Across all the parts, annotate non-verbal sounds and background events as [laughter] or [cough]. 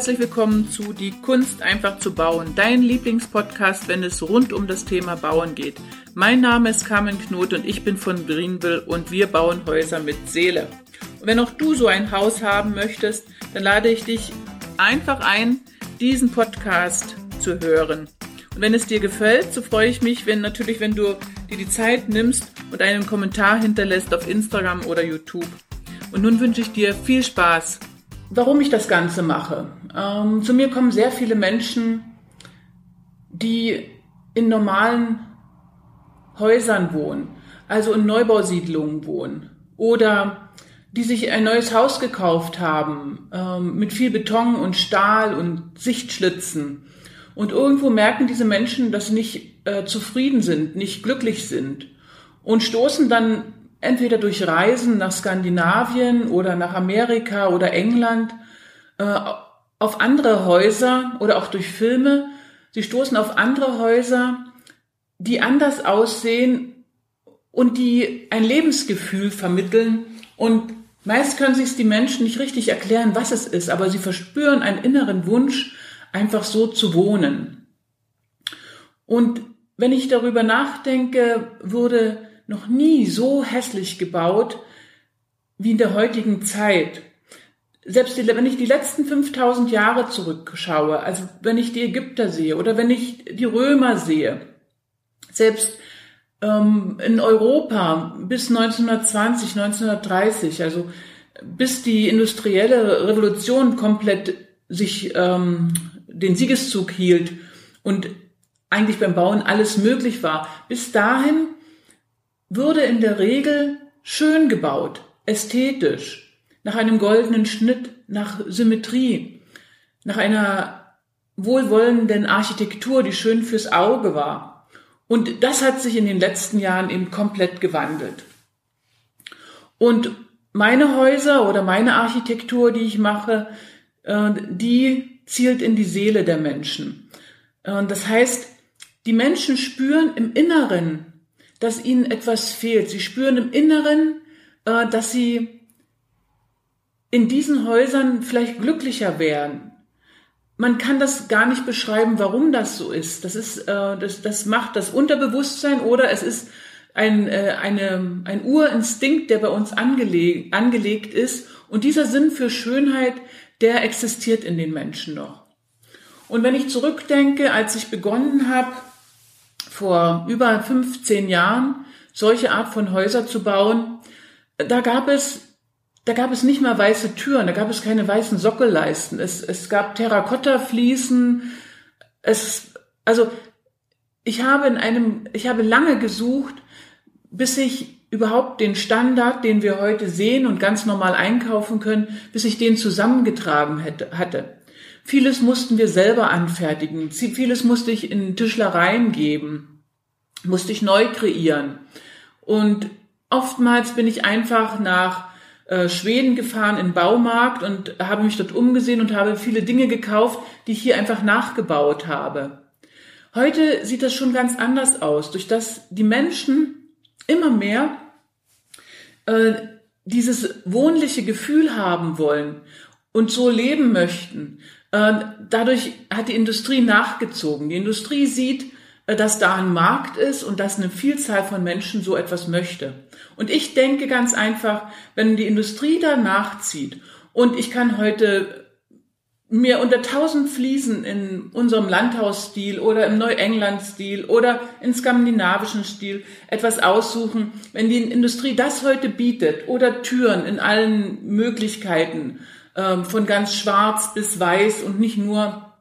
herzlich willkommen zu Die Kunst einfach zu bauen, dein Lieblingspodcast, wenn es rund um das Thema Bauen geht. Mein Name ist Carmen Knot und ich bin von Greenville und wir bauen Häuser mit Seele. Und wenn auch du so ein Haus haben möchtest, dann lade ich dich einfach ein, diesen Podcast zu hören. Und wenn es dir gefällt, so freue ich mich, wenn natürlich, wenn du dir die Zeit nimmst und einen Kommentar hinterlässt auf Instagram oder YouTube. Und nun wünsche ich dir viel Spaß warum ich das Ganze mache. Ähm, zu mir kommen sehr viele Menschen, die in normalen Häusern wohnen, also in Neubausiedlungen wohnen oder die sich ein neues Haus gekauft haben ähm, mit viel Beton und Stahl und Sichtschlitzen. Und irgendwo merken diese Menschen, dass sie nicht äh, zufrieden sind, nicht glücklich sind und stoßen dann entweder durch Reisen nach Skandinavien oder nach Amerika oder England äh, auf andere Häuser oder auch durch Filme. Sie stoßen auf andere Häuser, die anders aussehen und die ein Lebensgefühl vermitteln. Und meist können sich die Menschen nicht richtig erklären, was es ist, aber sie verspüren einen inneren Wunsch, einfach so zu wohnen. Und wenn ich darüber nachdenke, würde noch nie so hässlich gebaut wie in der heutigen Zeit. Selbst die, wenn ich die letzten 5000 Jahre zurückschaue, also wenn ich die Ägypter sehe oder wenn ich die Römer sehe, selbst ähm, in Europa bis 1920, 1930, also bis die industrielle Revolution komplett sich ähm, den Siegeszug hielt und eigentlich beim Bauen alles möglich war, bis dahin würde in der Regel schön gebaut, ästhetisch, nach einem goldenen Schnitt, nach Symmetrie, nach einer wohlwollenden Architektur, die schön fürs Auge war. Und das hat sich in den letzten Jahren eben komplett gewandelt. Und meine Häuser oder meine Architektur, die ich mache, äh, die zielt in die Seele der Menschen. Äh, das heißt, die Menschen spüren im Inneren dass ihnen etwas fehlt. Sie spüren im Inneren, äh, dass sie in diesen Häusern vielleicht glücklicher wären. Man kann das gar nicht beschreiben, warum das so ist. Das ist, äh, das, das macht das Unterbewusstsein oder es ist ein, äh, eine, ein Urinstinkt, der bei uns angelegt, angelegt ist. Und dieser Sinn für Schönheit, der existiert in den Menschen noch. Und wenn ich zurückdenke, als ich begonnen habe, vor über 15 Jahren solche Art von Häuser zu bauen, da gab es da gab es nicht mal weiße Türen, da gab es keine weißen Sockelleisten. Es, es gab Terrakotta-Fliesen. Es, also ich habe in einem, ich habe lange gesucht, bis ich überhaupt den Standard, den wir heute sehen und ganz normal einkaufen können, bis ich den zusammengetragen hätte, hatte. Vieles mussten wir selber anfertigen. Vieles musste ich in Tischlereien geben. Musste ich neu kreieren. Und oftmals bin ich einfach nach äh, Schweden gefahren in Baumarkt und habe mich dort umgesehen und habe viele Dinge gekauft, die ich hier einfach nachgebaut habe. Heute sieht das schon ganz anders aus, durch das die Menschen immer mehr äh, dieses wohnliche Gefühl haben wollen und so leben möchten. Äh, dadurch hat die Industrie nachgezogen. Die Industrie sieht, äh, dass da ein Markt ist und dass eine Vielzahl von Menschen so etwas möchte. Und ich denke ganz einfach, wenn die Industrie da nachzieht und ich kann heute mir unter tausend Fliesen in unserem Landhausstil oder im Neuengland-Stil oder in skandinavischen Stil etwas aussuchen, wenn die Industrie das heute bietet oder Türen in allen Möglichkeiten, ähm, von ganz schwarz bis weiß und nicht nur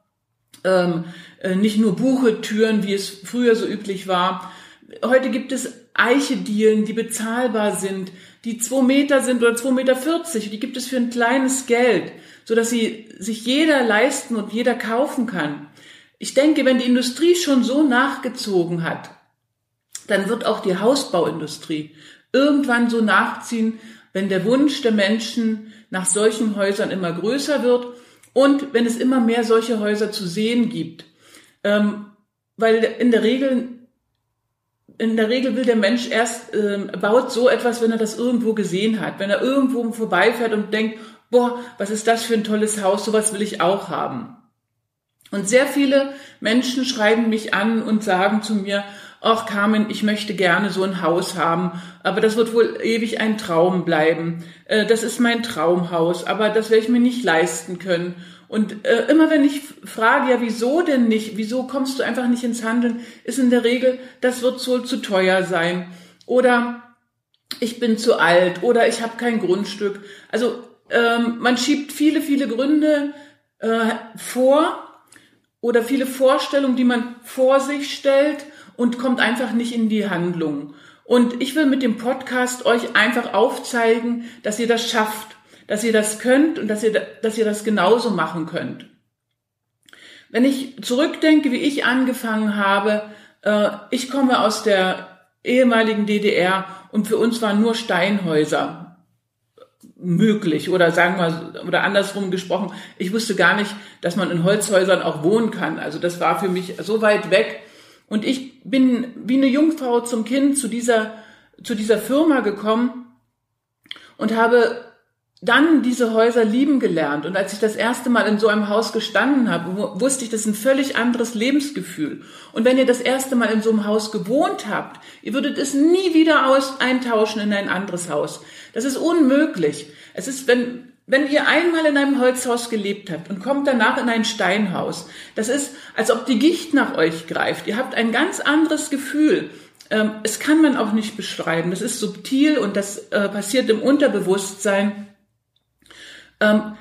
ähm, äh, nicht nur Buchetüren, wie es früher so üblich war. Heute gibt es Eichedielen, die bezahlbar sind, die zwei Meter sind oder zwei Meter. vierzig. Die gibt es für ein kleines Geld, so dass sie sich jeder leisten und jeder kaufen kann. Ich denke, wenn die Industrie schon so nachgezogen hat, dann wird auch die Hausbauindustrie irgendwann so nachziehen, wenn der Wunsch der Menschen nach solchen Häusern immer größer wird und wenn es immer mehr solche Häuser zu sehen gibt. Ähm, weil in der Regel in der Regel will der Mensch erst ähm, baut so etwas, wenn er das irgendwo gesehen hat, wenn er irgendwo vorbeifährt und denkt, boah, was ist das für ein tolles Haus, sowas will ich auch haben. Und sehr viele Menschen schreiben mich an und sagen zu mir, ach Carmen, ich möchte gerne so ein Haus haben, aber das wird wohl ewig ein Traum bleiben. Äh, das ist mein Traumhaus, aber das werde ich mir nicht leisten können. Und äh, immer wenn ich frage, ja, wieso denn nicht, wieso kommst du einfach nicht ins Handeln, ist in der Regel, das wird wohl zu teuer sein. Oder ich bin zu alt oder ich habe kein Grundstück. Also ähm, man schiebt viele, viele Gründe äh, vor oder viele Vorstellungen, die man vor sich stellt und kommt einfach nicht in die Handlung. Und ich will mit dem Podcast euch einfach aufzeigen, dass ihr das schafft, dass ihr das könnt und dass ihr, dass ihr das genauso machen könnt. Wenn ich zurückdenke, wie ich angefangen habe, äh, ich komme aus der ehemaligen DDR und für uns waren nur Steinhäuser möglich oder sagen wir oder andersrum gesprochen, ich wusste gar nicht, dass man in Holzhäusern auch wohnen kann. Also das war für mich so weit weg und ich bin wie eine Jungfrau zum Kind zu dieser, zu dieser Firma gekommen und habe dann diese Häuser lieben gelernt. Und als ich das erste Mal in so einem Haus gestanden habe, wusste ich, das ist ein völlig anderes Lebensgefühl. Und wenn ihr das erste Mal in so einem Haus gewohnt habt, ihr würdet es nie wieder aus eintauschen in ein anderes Haus. Das ist unmöglich. Es ist, wenn, wenn ihr einmal in einem Holzhaus gelebt habt und kommt danach in ein Steinhaus, das ist, als ob die Gicht nach euch greift. Ihr habt ein ganz anderes Gefühl. Ähm, es kann man auch nicht beschreiben. Das ist subtil und das äh, passiert im Unterbewusstsein. Ähm,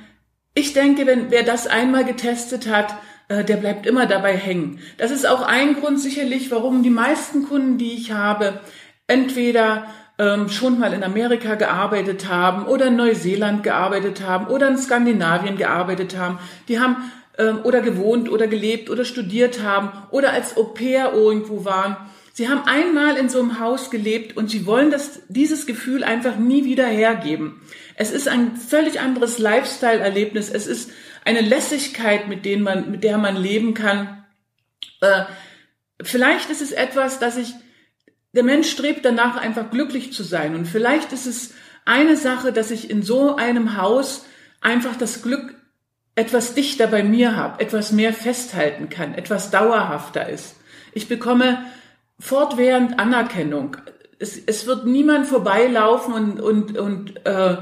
ich denke, wenn wer das einmal getestet hat, äh, der bleibt immer dabei hängen. Das ist auch ein Grund sicherlich, warum die meisten Kunden, die ich habe, entweder ähm, schon mal in Amerika gearbeitet haben oder in Neuseeland gearbeitet haben oder in Skandinavien gearbeitet haben. Die haben ähm, oder gewohnt oder gelebt oder studiert haben oder als Au pair irgendwo waren. Sie haben einmal in so einem Haus gelebt und sie wollen das, dieses Gefühl einfach nie wieder hergeben. Es ist ein völlig anderes Lifestyle-Erlebnis. Es ist eine Lässigkeit, mit, denen man, mit der man leben kann. Äh, vielleicht ist es etwas, dass ich der Mensch strebt danach, einfach glücklich zu sein. Und vielleicht ist es eine Sache, dass ich in so einem Haus einfach das Glück etwas dichter bei mir habe, etwas mehr festhalten kann, etwas dauerhafter ist. Ich bekomme fortwährend Anerkennung. Es, es wird niemand vorbeilaufen und, und, und äh,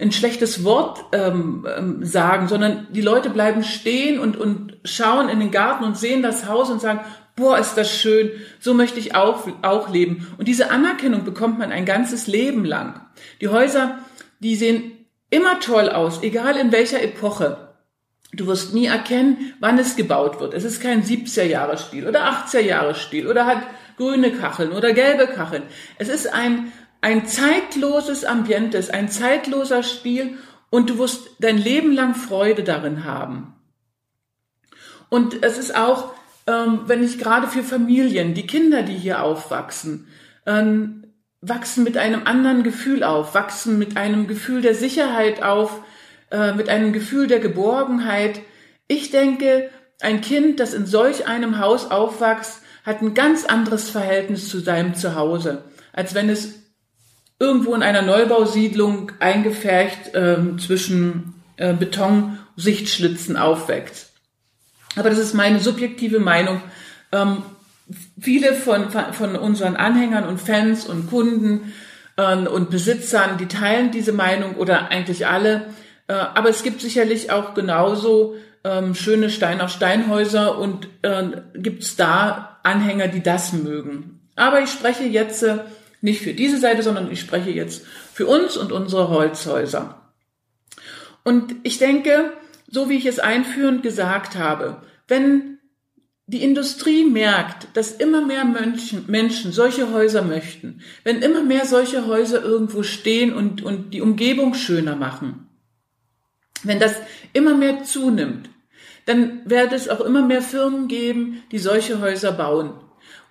ein schlechtes Wort ähm, ähm, sagen, sondern die Leute bleiben stehen und, und schauen in den Garten und sehen das Haus und sagen, boah, ist das schön, so möchte ich auch, auch leben. Und diese Anerkennung bekommt man ein ganzes Leben lang. Die Häuser, die sehen immer toll aus, egal in welcher Epoche. Du wirst nie erkennen, wann es gebaut wird. Es ist kein 70er-Jahre-Stil oder 80er-Jahre-Stil oder hat grüne Kacheln oder gelbe Kacheln. Es ist ein, ein zeitloses Ambientes, ein zeitloser Stil und du wirst dein Leben lang Freude darin haben. Und es ist auch ähm, wenn ich gerade für Familien, die Kinder, die hier aufwachsen, ähm, wachsen mit einem anderen Gefühl auf, wachsen mit einem Gefühl der Sicherheit auf, äh, mit einem Gefühl der Geborgenheit. Ich denke, ein Kind, das in solch einem Haus aufwächst, hat ein ganz anderes Verhältnis zu seinem Zuhause, als wenn es irgendwo in einer Neubausiedlung eingefärcht ähm, zwischen äh, Betonsichtschlitzen aufwächst. Aber das ist meine subjektive Meinung. Ähm, viele von, von unseren Anhängern und Fans und Kunden ähm, und Besitzern, die teilen diese Meinung oder eigentlich alle. Äh, aber es gibt sicherlich auch genauso ähm, schöne Stein auf Steinhäuser und äh, gibt es da Anhänger, die das mögen. Aber ich spreche jetzt äh, nicht für diese Seite, sondern ich spreche jetzt für uns und unsere Holzhäuser. Und ich denke, so wie ich es einführend gesagt habe, wenn die Industrie merkt, dass immer mehr Menschen, Menschen solche Häuser möchten, wenn immer mehr solche Häuser irgendwo stehen und, und die Umgebung schöner machen, wenn das immer mehr zunimmt, dann wird es auch immer mehr Firmen geben, die solche Häuser bauen.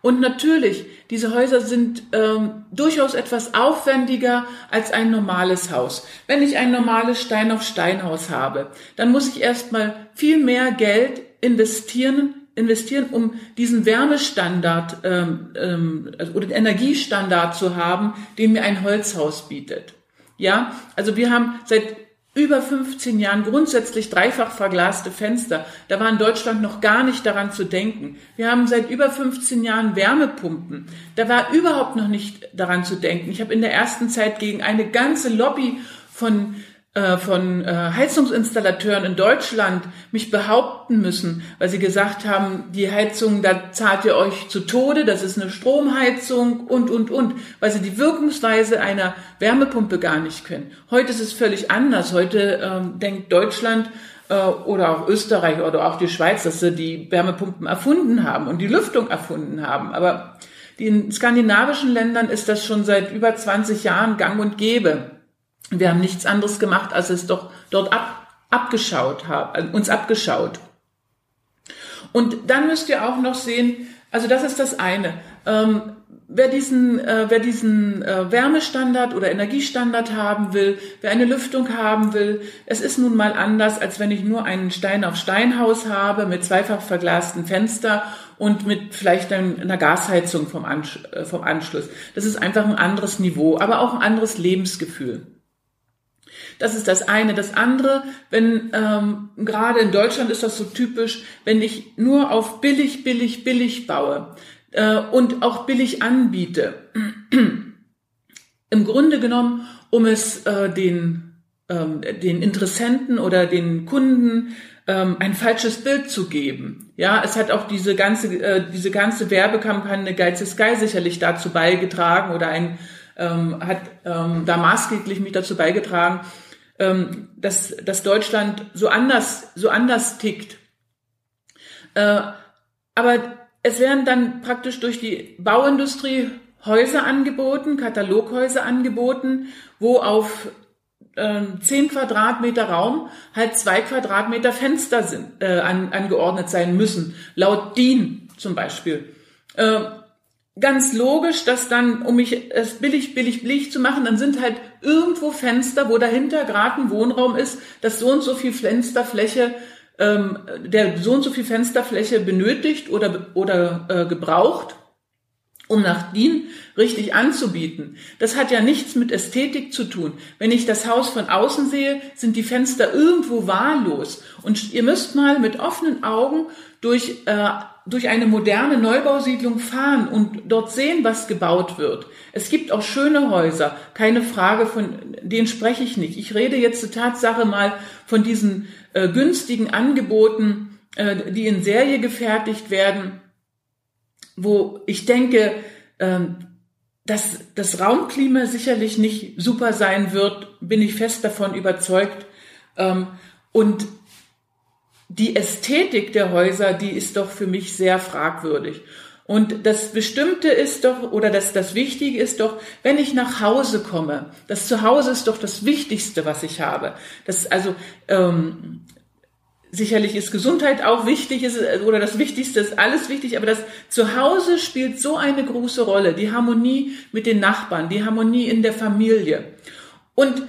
Und natürlich, diese Häuser sind ähm, durchaus etwas aufwendiger als ein normales Haus. Wenn ich ein normales Stein auf Steinhaus habe, dann muss ich erstmal viel mehr Geld investieren, investieren, um diesen Wärmestandard ähm, ähm, also, oder den Energiestandard zu haben, den mir ein Holzhaus bietet. Ja, also wir haben seit über 15 Jahren grundsätzlich dreifach verglaste Fenster. Da war in Deutschland noch gar nicht daran zu denken. Wir haben seit über 15 Jahren Wärmepumpen. Da war überhaupt noch nicht daran zu denken. Ich habe in der ersten Zeit gegen eine ganze Lobby von äh, von äh, Heizungsinstallateuren in Deutschland mich behaupten müssen, weil sie gesagt haben, die Heizung, da zahlt ihr euch zu Tode, das ist eine Stromheizung und, und, und, weil sie die Wirkungsweise einer Wärmepumpe gar nicht können. Heute ist es völlig anders. Heute ähm, denkt Deutschland äh, oder auch Österreich oder auch die Schweiz, dass sie die Wärmepumpen erfunden haben und die Lüftung erfunden haben. Aber in skandinavischen Ländern ist das schon seit über 20 Jahren gang und gäbe. Wir haben nichts anderes gemacht, als es doch dort ab, abgeschaut haben, äh, uns abgeschaut. Und dann müsst ihr auch noch sehen, also das ist das eine. Ähm, wer diesen, äh, wer diesen äh, Wärmestandard oder Energiestandard haben will, wer eine Lüftung haben will, es ist nun mal anders, als wenn ich nur einen Stein auf Steinhaus habe mit zweifach verglasten Fenster und mit vielleicht einer Gasheizung vom, Ansch äh, vom Anschluss. Das ist einfach ein anderes Niveau, aber auch ein anderes Lebensgefühl. Das ist das eine. Das andere, wenn ähm, gerade in Deutschland ist das so typisch, wenn ich nur auf billig, billig, billig baue äh, und auch billig anbiete. Im Grunde genommen, um es äh, den, ähm, den Interessenten oder den Kunden ähm, ein falsches Bild zu geben. Ja, es hat auch diese ganze, äh, diese ganze Werbekampagne Geiz ist Geil sicherlich dazu beigetragen oder ein, ähm, hat ähm, da maßgeblich mich dazu beigetragen, ähm, dass, dass Deutschland so anders, so anders tickt. Äh, aber es werden dann praktisch durch die Bauindustrie Häuser angeboten, Kataloghäuser angeboten, wo auf äh, 10 Quadratmeter Raum halt zwei Quadratmeter Fenster sind, äh, an, angeordnet sein müssen, laut DIN zum Beispiel. Äh, ganz logisch, dass dann, um mich es billig, billig, billig zu machen, dann sind halt irgendwo Fenster, wo dahinter gerade ein Wohnraum ist, dass so und so viel Fensterfläche, ähm, der so und so viel Fensterfläche benötigt oder, oder äh, gebraucht, um nach DIN richtig anzubieten. Das hat ja nichts mit Ästhetik zu tun. Wenn ich das Haus von außen sehe, sind die Fenster irgendwo wahllos. Und ihr müsst mal mit offenen Augen durch äh, durch eine moderne Neubausiedlung fahren und dort sehen, was gebaut wird. Es gibt auch schöne Häuser, keine Frage, von denen spreche ich nicht. Ich rede jetzt zur Tatsache mal von diesen äh, günstigen Angeboten, äh, die in Serie gefertigt werden, wo ich denke, äh, dass das Raumklima sicherlich nicht super sein wird, bin ich fest davon überzeugt. Ähm, und die Ästhetik der Häuser, die ist doch für mich sehr fragwürdig. Und das Bestimmte ist doch, oder das, das Wichtige ist doch, wenn ich nach Hause komme, das Zuhause ist doch das Wichtigste, was ich habe. Das, also, ähm, sicherlich ist Gesundheit auch wichtig, ist, oder das Wichtigste ist alles wichtig, aber das Zuhause spielt so eine große Rolle. Die Harmonie mit den Nachbarn, die Harmonie in der Familie. Und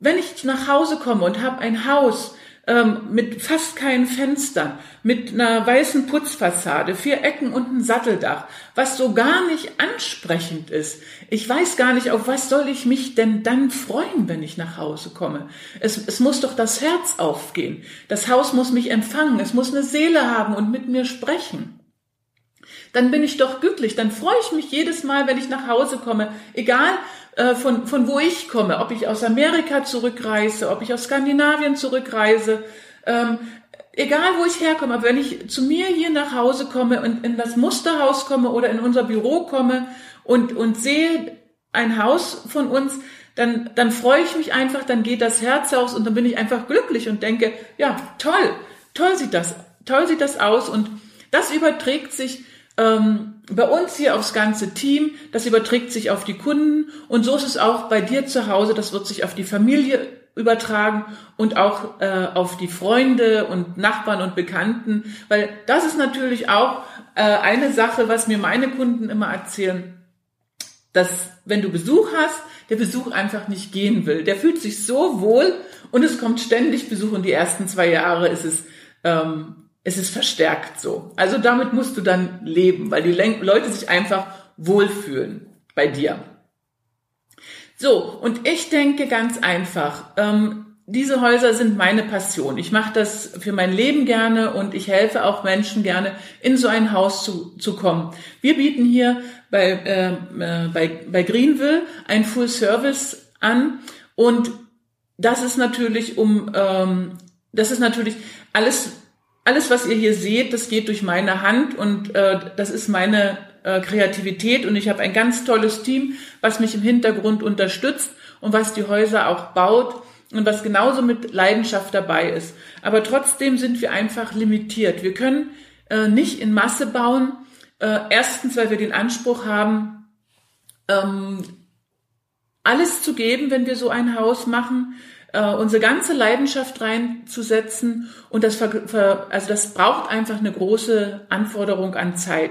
wenn ich nach Hause komme und habe ein Haus, ähm, mit fast keinen Fenstern, mit einer weißen Putzfassade, vier Ecken und ein Satteldach, was so gar nicht ansprechend ist. Ich weiß gar nicht, auf was soll ich mich denn dann freuen, wenn ich nach Hause komme. Es, es muss doch das Herz aufgehen. Das Haus muss mich empfangen, es muss eine Seele haben und mit mir sprechen dann bin ich doch glücklich. Dann freue ich mich jedes Mal, wenn ich nach Hause komme. Egal, von, von wo ich komme, ob ich aus Amerika zurückreise, ob ich aus Skandinavien zurückreise, ähm, egal wo ich herkomme, aber wenn ich zu mir hier nach Hause komme und in das Musterhaus komme oder in unser Büro komme und, und sehe ein Haus von uns, dann, dann freue ich mich einfach, dann geht das Herz aus und dann bin ich einfach glücklich und denke, ja, toll, toll sieht das, toll sieht das aus und das überträgt sich ähm, bei uns hier aufs ganze Team, das überträgt sich auf die Kunden. Und so ist es auch bei dir zu Hause, das wird sich auf die Familie übertragen und auch äh, auf die Freunde und Nachbarn und Bekannten, weil das ist natürlich auch äh, eine Sache, was mir meine Kunden immer erzählen, dass wenn du Besuch hast, der Besuch einfach nicht gehen will. Der fühlt sich so wohl und es kommt ständig Besuch und die ersten zwei Jahre ist es ähm, es ist verstärkt so. Also damit musst du dann leben, weil die Leute sich einfach wohlfühlen bei dir. So, und ich denke ganz einfach, ähm, diese Häuser sind meine Passion. Ich mache das für mein Leben gerne und ich helfe auch Menschen gerne, in so ein Haus zu, zu kommen. Wir bieten hier bei, äh, äh bei, bei Greenville ein Full Service an und das ist natürlich um, ähm, das ist natürlich alles, alles, was ihr hier seht, das geht durch meine Hand und äh, das ist meine äh, Kreativität und ich habe ein ganz tolles Team, was mich im Hintergrund unterstützt und was die Häuser auch baut und was genauso mit Leidenschaft dabei ist. Aber trotzdem sind wir einfach limitiert. Wir können äh, nicht in Masse bauen. Äh, erstens, weil wir den Anspruch haben, ähm, alles zu geben, wenn wir so ein Haus machen, äh, unsere ganze Leidenschaft reinzusetzen und das, also das braucht einfach eine große Anforderung an Zeit.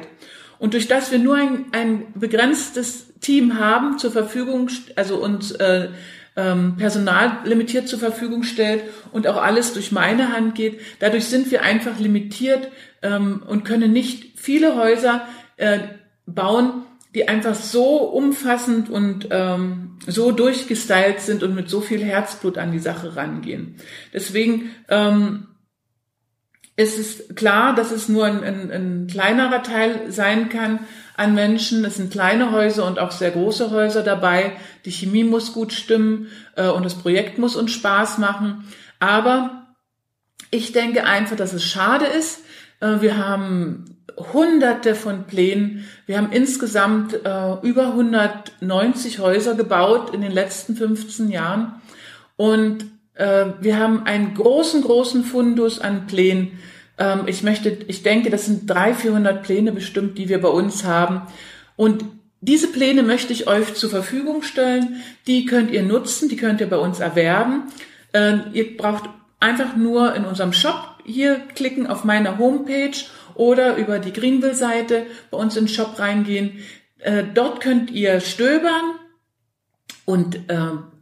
Und durch das wir nur ein, ein begrenztes Team haben zur Verfügung, also uns äh, ähm, Personal limitiert zur Verfügung stellt und auch alles durch meine Hand geht. Dadurch sind wir einfach limitiert ähm, und können nicht viele Häuser äh, bauen, die einfach so umfassend und ähm, so durchgestylt sind und mit so viel Herzblut an die Sache rangehen. Deswegen ähm, ist es klar, dass es nur ein, ein, ein kleinerer Teil sein kann, an Menschen. Es sind kleine Häuser und auch sehr große Häuser dabei. Die Chemie muss gut stimmen äh, und das Projekt muss uns Spaß machen. Aber ich denke einfach, dass es schade ist. Äh, wir haben hunderte von Plänen. Wir haben insgesamt äh, über 190 Häuser gebaut in den letzten 15 Jahren. Und äh, wir haben einen großen, großen Fundus an Plänen ähm, ich möchte, ich denke, das sind 300, 400 Pläne bestimmt, die wir bei uns haben. Und diese Pläne möchte ich euch zur Verfügung stellen. Die könnt ihr nutzen, die könnt ihr bei uns erwerben. Ähm, ihr braucht einfach nur in unserem Shop hier klicken auf meiner Homepage oder über die Greenville-Seite bei uns in den Shop reingehen. Äh, dort könnt ihr stöbern und äh,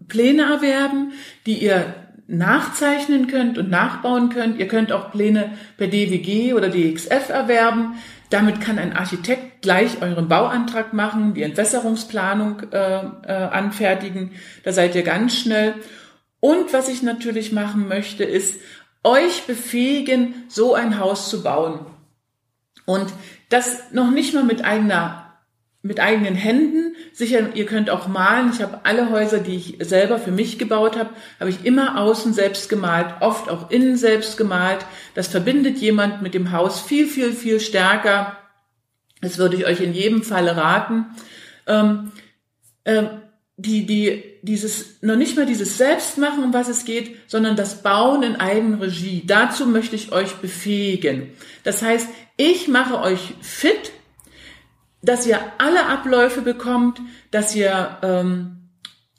Pläne erwerben, die ihr nachzeichnen könnt und nachbauen könnt. Ihr könnt auch Pläne per DWG oder DXF erwerben. Damit kann ein Architekt gleich euren Bauantrag machen, die Entwässerungsplanung äh, äh, anfertigen. Da seid ihr ganz schnell. Und was ich natürlich machen möchte, ist euch befähigen, so ein Haus zu bauen. Und das noch nicht mal mit eigener mit eigenen Händen. Sicher, ihr könnt auch malen. Ich habe alle Häuser, die ich selber für mich gebaut habe, habe ich immer außen selbst gemalt, oft auch innen selbst gemalt. Das verbindet jemand mit dem Haus viel, viel, viel stärker. Das würde ich euch in jedem Falle raten. Ähm, äh, die, die, dieses, noch nicht mal dieses Selbstmachen, um was es geht, sondern das Bauen in Eigenregie. Dazu möchte ich euch befähigen. Das heißt, ich mache euch fit dass ihr alle Abläufe bekommt, dass ihr, ähm,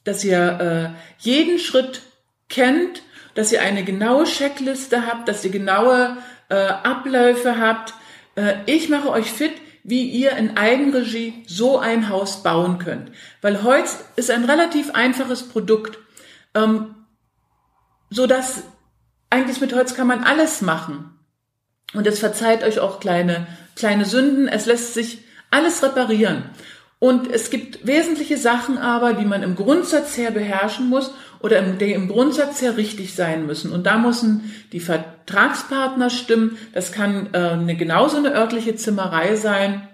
dass ihr äh, jeden Schritt kennt, dass ihr eine genaue Checkliste habt, dass ihr genaue äh, Abläufe habt. Äh, ich mache euch fit, wie ihr in Eigenregie so ein Haus bauen könnt. Weil Holz ist ein relativ einfaches Produkt, ähm, so dass eigentlich mit Holz kann man alles machen. Und es verzeiht euch auch kleine, kleine Sünden. Es lässt sich alles reparieren. Und es gibt wesentliche Sachen aber, die man im Grundsatz her beherrschen muss oder im, die im Grundsatz her richtig sein müssen. Und da müssen die Vertragspartner stimmen. Das kann äh, eine, genauso eine örtliche Zimmerei sein.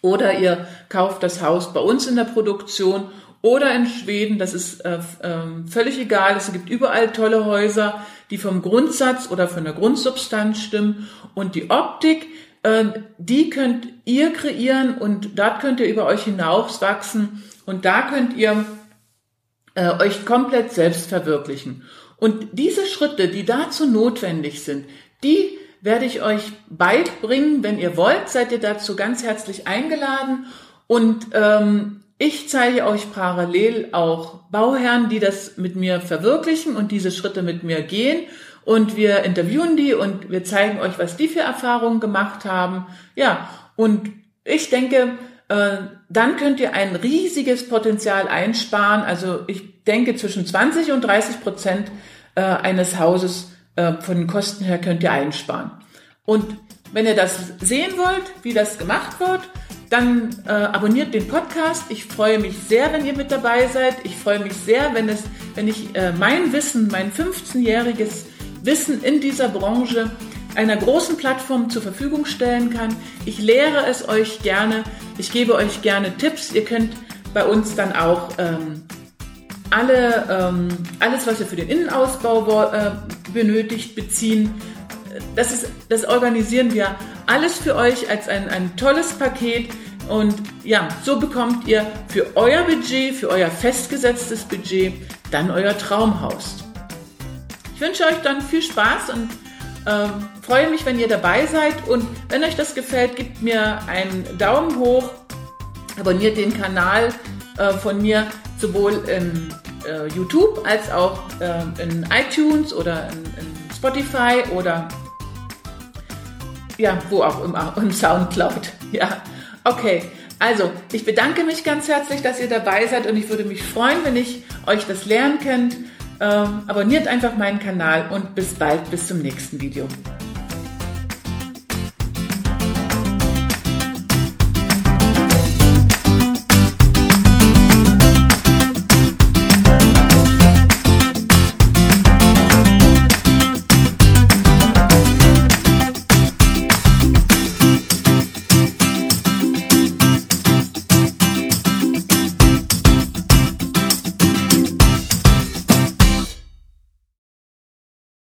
Oder ihr kauft das Haus bei uns in der Produktion oder in Schweden. Das ist äh, äh, völlig egal. Es gibt überall tolle Häuser, die vom Grundsatz oder von der Grundsubstanz stimmen. Und die Optik, ähm, die könnt ihr kreieren und dort könnt ihr über euch hinaus wachsen und da könnt ihr äh, euch komplett selbst verwirklichen. Und diese Schritte, die dazu notwendig sind, die werde ich euch beibringen. Wenn ihr wollt, seid ihr dazu ganz herzlich eingeladen. Und ähm, ich zeige euch parallel auch Bauherren, die das mit mir verwirklichen und diese Schritte mit mir gehen und wir interviewen die und wir zeigen euch, was die für Erfahrungen gemacht haben. Ja, und ich denke, dann könnt ihr ein riesiges Potenzial einsparen. Also ich denke, zwischen 20 und 30 Prozent äh, eines Hauses äh, von den Kosten her könnt ihr einsparen. Und wenn ihr das sehen wollt, wie das gemacht wird, dann äh, abonniert den Podcast. Ich freue mich sehr, wenn ihr mit dabei seid. Ich freue mich sehr, wenn, es, wenn ich äh, mein Wissen, mein 15-jähriges Wissen in dieser Branche einer großen Plattform zur Verfügung stellen kann. Ich lehre es euch gerne. Ich gebe euch gerne Tipps. Ihr könnt bei uns dann auch ähm, alle, ähm, alles, was ihr für den Innenausbau äh, benötigt, beziehen. Das, ist, das organisieren wir alles für euch als ein, ein tolles Paket. Und ja, so bekommt ihr für euer Budget, für euer festgesetztes Budget, dann euer Traumhaus. Ich wünsche euch dann viel Spaß und ähm, freue mich, wenn ihr dabei seid. Und wenn euch das gefällt, gebt mir einen Daumen hoch, abonniert den Kanal äh, von mir sowohl in äh, YouTube als auch äh, in iTunes oder in, in, Spotify oder ja, wo auch immer, [laughs] im Soundcloud. Ja, okay. Also, ich bedanke mich ganz herzlich, dass ihr dabei seid und ich würde mich freuen, wenn ich euch das lernen könnt. Ähm, abonniert einfach meinen Kanal und bis bald, bis zum nächsten Video.